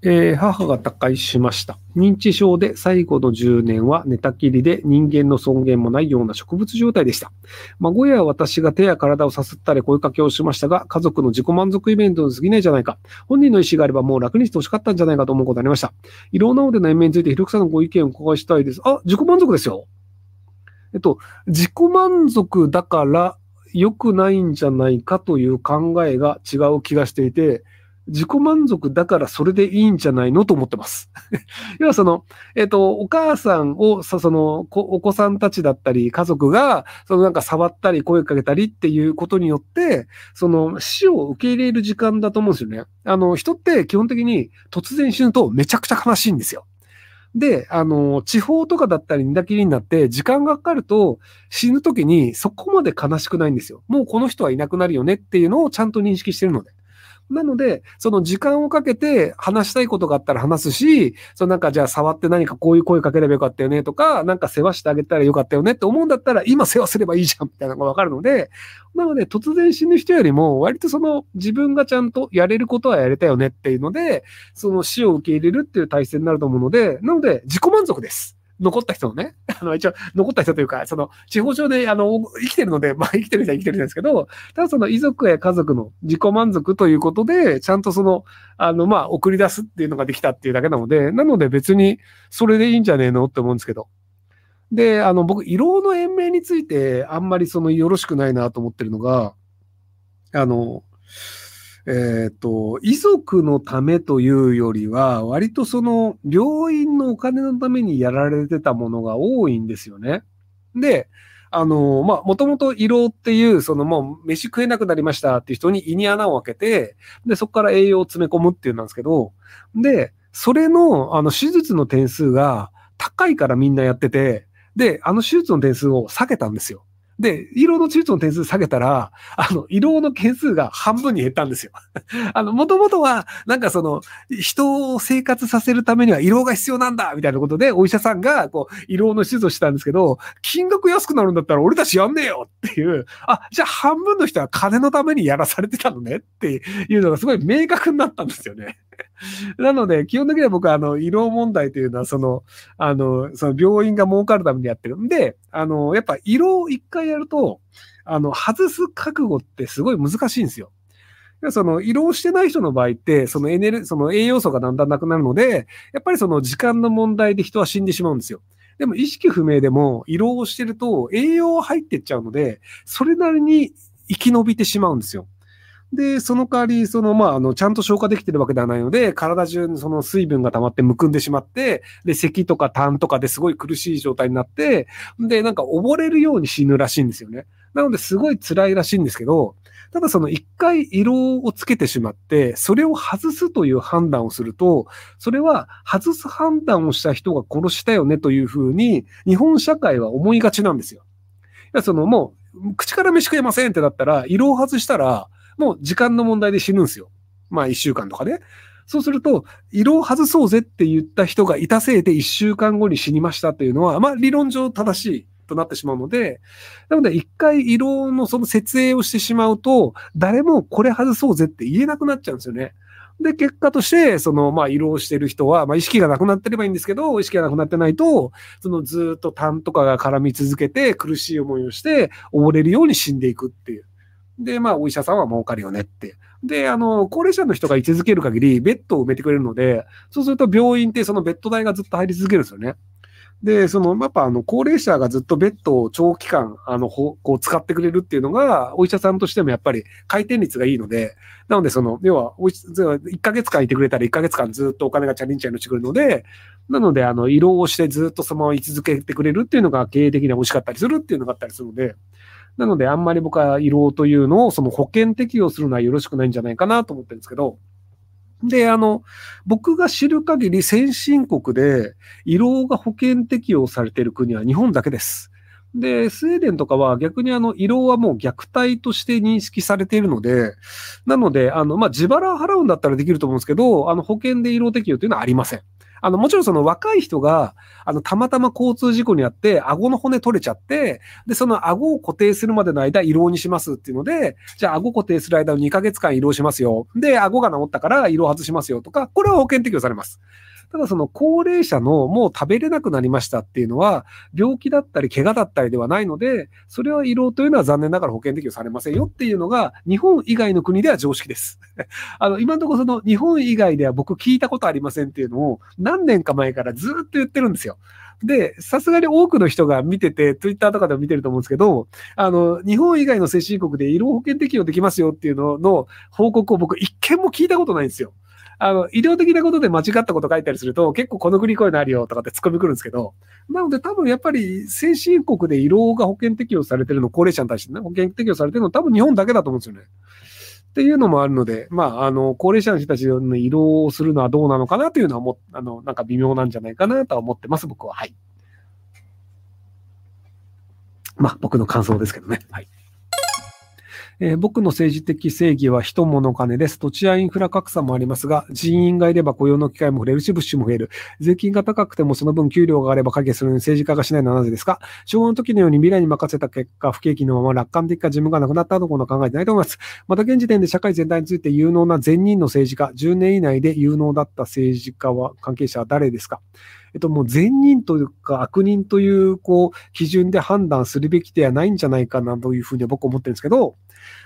えー、母が他界しました。認知症で最後の10年は寝たきりで人間の尊厳もないような植物状態でした。孫や私が手や体をさすったり声かけをしましたが、家族の自己満足イベントに過ぎないじゃないか。本人の意思があればもう楽にしてほしかったんじゃないかと思うことになりました。いろんなのでの延命について、ひろくさんのご意見をお伺いしたいです。あ、自己満足ですよ。えっと、自己満足だから良くないんじゃないかという考えが違う気がしていて、自己満足だからそれでいいんじゃないのと思ってます。要はその、えっ、と、お母さんを、そその、お子さんたちだったり、家族が、そのなんか触ったり声かけたりっていうことによって、その死を受け入れる時間だと思うんですよね。あの、人って基本的に突然死ぬとめちゃくちゃ悲しいんですよ。で、あの、地方とかだったり寝たきりになって時間がかかると死ぬ時にそこまで悲しくないんですよ。もうこの人はいなくなるよねっていうのをちゃんと認識してるので。なので、その時間をかけて話したいことがあったら話すし、そのなんかじゃあ触って何かこういう声かければよかったよねとか、なんか世話してあげたらよかったよねって思うんだったら、今世話すればいいじゃんみたいなのがわかるので、なので突然死ぬ人よりも、割とその自分がちゃんとやれることはやれたよねっていうので、その死を受け入れるっていう体制になると思うので、なので自己満足です。残った人のね、あの、一応、残った人というか、その、地方上で、あの、生きてるので、まあ、生きてる人は生きてるんですけど、ただその遺族や家族の自己満足ということで、ちゃんとその、あの、まあ、送り出すっていうのができたっていうだけなので、なので別に、それでいいんじゃねえのって思うんですけど。で、あの、僕、胃ろうの延命について、あんまりその、よろしくないなと思ってるのが、あの、えっ、ー、と、遺族のためというよりは、割とその病院のお金のためにやられてたものが多いんですよね。で、あの、まあ、もともと胃ろうっていう、そのもう飯食えなくなりましたっていう人に胃に穴を開けて、で、そこから栄養を詰め込むっていうなんですけど、で、それの、あの、手術の点数が高いからみんなやってて、で、あの手術の点数を下げたんですよ。で、胃ろうの手術の点数下げたら、あの、胃ろうの件数が半分に減ったんですよ。あの、もともとは、なんかその、人を生活させるためには胃ろうが必要なんだみたいなことで、お医者さんが、こう、胃ろうの手術をしたんですけど、金額安くなるんだったら俺たちやんねえよっていう、あ、じゃあ半分の人は金のためにやらされてたのねっていうのがすごい明確になったんですよね。なので、基本的には僕は、あの、医療問題というのは、その、あの、その病院が儲かるためにやってるんで、あの、やっぱ医療を一回やると、あの、外す覚悟ってすごい難しいんですよ。その、移動してない人の場合って、そのエネル、その栄養素がだんだんなくなるので、やっぱりその時間の問題で人は死んでしまうんですよ。でも意識不明でも、移動してると栄養入ってっちゃうので、それなりに生き延びてしまうんですよ。で、その代わり、その、まあ、あの、ちゃんと消化できてるわけではないので、体中にその水分が溜まってむくんでしまって、で、咳とか痰とかですごい苦しい状態になって、で、なんか溺れるように死ぬらしいんですよね。なので、すごい辛いらしいんですけど、ただその一回色をつけてしまって、それを外すという判断をすると、それは外す判断をした人が殺したよねというふうに、日本社会は思いがちなんですよ。いや、そのもう、口から飯食えませんってなったら、色を外したら、もう時間の問題で死ぬんですよ。まあ一週間とかね。そうすると、色を外そうぜって言った人がいたせいで一週間後に死にましたっていうのは、まあ理論上正しいとなってしまうので、なので一回色のその設営をしてしまうと、誰もこれ外そうぜって言えなくなっちゃうんですよね。で、結果として、その、まあ、色をしてる人は、まあ、意識がなくなってればいいんですけど、意識がなくなってないと、そのずっと痰とかが絡み続けて、苦しい思いをして、溺れるように死んでいくっていう。で、まあ、お医者さんは儲かるよねって。で、あの、高齢者の人が居続ける限り、ベッドを埋めてくれるので、そうすると病院ってそのベッド代がずっと入り続けるんですよね。で、その、やっぱあの、高齢者がずっとベッドを長期間、あの、こう使ってくれるっていうのが、お医者さんとしてもやっぱり回転率がいいので、なのでその、要は、お1ヶ月間いてくれたら1ヶ月間ずっとお金がチャリンチャリンしてくるので、なので、あの、移動をしてずっとそのまま居続けてくれるっていうのが経営的には美味しかったりするっていうのがあったりするので、なので、あんまり僕は胃ろうというのをその保険適用するのはよろしくないんじゃないかなと思ってるんですけど、で、あの、僕が知る限り先進国で胃ろうが保険適用されている国は日本だけです。で、スウェーデンとかは逆にあの、胃ろうはもう虐待として認識されているので、なので、あの、まあ、自腹払うんだったらできると思うんですけど、あの、保険で胃ろう適用というのはありません。あの、もちろんその若い人が、あの、たまたま交通事故にあって、顎の骨取れちゃって、で、その顎を固定するまでの間、胃ろうにしますっていうので、じゃあ顎固定する間を2ヶ月間胃ろうしますよ。で、顎が治ったから胃ろう外しますよとか、これは保険適用されます。ただその高齢者のもう食べれなくなりましたっていうのは、病気だったり怪我だったりではないので、それは胃ろうというのは残念ながら保険適用されませんよっていうのが、日本以外の国では常識です。あの、今のところその日本以外では僕聞いたことありませんっていうのを何年か前からずっと言ってるんですよ。で、さすがに多くの人が見てて、ツイッターとかでも見てると思うんですけど、あの、日本以外の先進国で医療保険適用できますよっていうのの報告を僕一件も聞いたことないんですよ。あの、医療的なことで間違ったこと書いたりすると、結構この国こういうのあるよとかって突っ込みくるんですけど、なので多分やっぱり先進国で医療が保険適用されてるの、高齢者に対してね、保険適用されてるの多分日本だけだと思うんですよね。っていうのもあるので、まあ、あの、高齢者の人たちの移動をするのはどうなのかなというのはも、あの、なんか微妙なんじゃないかなとは思ってます、僕は。はい。まあ、僕の感想ですけどね。はい。えー、僕の政治的正義は人物金です。土地やインフラ格差もありますが、人員がいれば雇用の機会も増えるし、物資も増える。税金が高くてもその分給料があれば影するのに政治家がしないのはなぜですか？昭和の時のように未来に任せた結果、不景気のまま楽観的か自分がなくなったところ考えてないと思います。また現時点で社会全体について有能な善人の政治家、10年以内で有能だった政治家は、関係者は誰ですか？えっと、もう善人というか悪人という、こう、基準で判断するべきではないんじゃないかなというふうに僕は思ってるんですけど、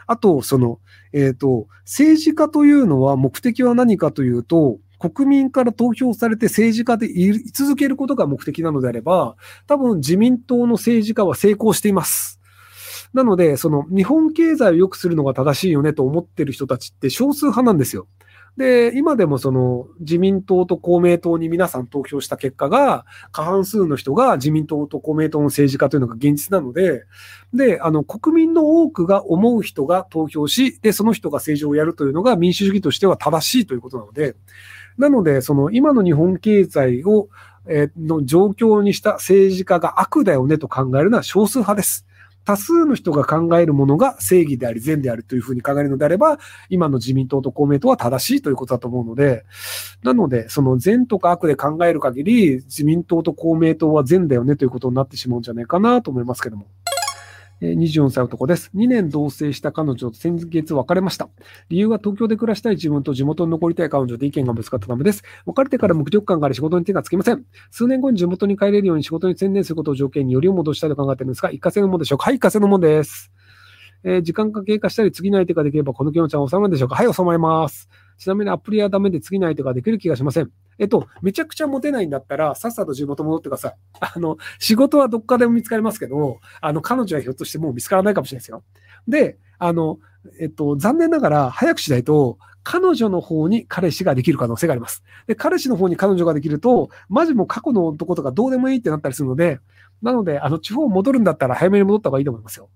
あと、その、えっ、と、政治家というのは目的は何かというと、国民から投票されて政治家でい続けることが目的なのであれば、多分自民党の政治家は成功しています。なので、その日本経済を良くするのが正しいよねと思ってる人たちって少数派なんですよ。で、今でもその自民党と公明党に皆さん投票した結果が、過半数の人が自民党と公明党の政治家というのが現実なので、で、あの、国民の多くが思う人が投票し、で、その人が政治をやるというのが民主主義としては正しいということなので、なので、その今の日本経済を、え、の状況にした政治家が悪だよねと考えるのは少数派です。多数の人が考えるものが正義であり善であるというふうに考えるのであれば、今の自民党と公明党は正しいということだと思うので、なので、その善とか悪で考える限り、自民党と公明党は善だよねということになってしまうんじゃないかなと思いますけども。24歳男です。2年同棲した彼女と先月別れました。理由は東京で暮らしたい自分と地元に残りたい彼女で意見がぶつかったためです。別れてから無力感があり仕事に手がつきません。数年後に地元に帰れるように仕事に専念することを条件によりを戻したいと考えているんですが、一過性のものでしょうか？はい、一過性のものです。えー、時間が経過したり次の相手ができればこの気持ちは収まるんでしょうか？はい、収まります。ちなみにアプリはダメで次の相手ができる気がしません。えっと、めちゃくちゃモテないんだったら、さっさと地元戻ってください。あの、仕事はどっかでも見つかりますけど、あの、彼女はひょっとしてもう見つからないかもしれないですよ。で、あの、えっと、残念ながら、早くしないと、彼女の方に彼氏ができる可能性があります。で、彼氏の方に彼女ができると、マジも過去の男とかどうでもいいってなったりするので、なので、あの、地方戻るんだったら早めに戻った方がいいと思いますよ。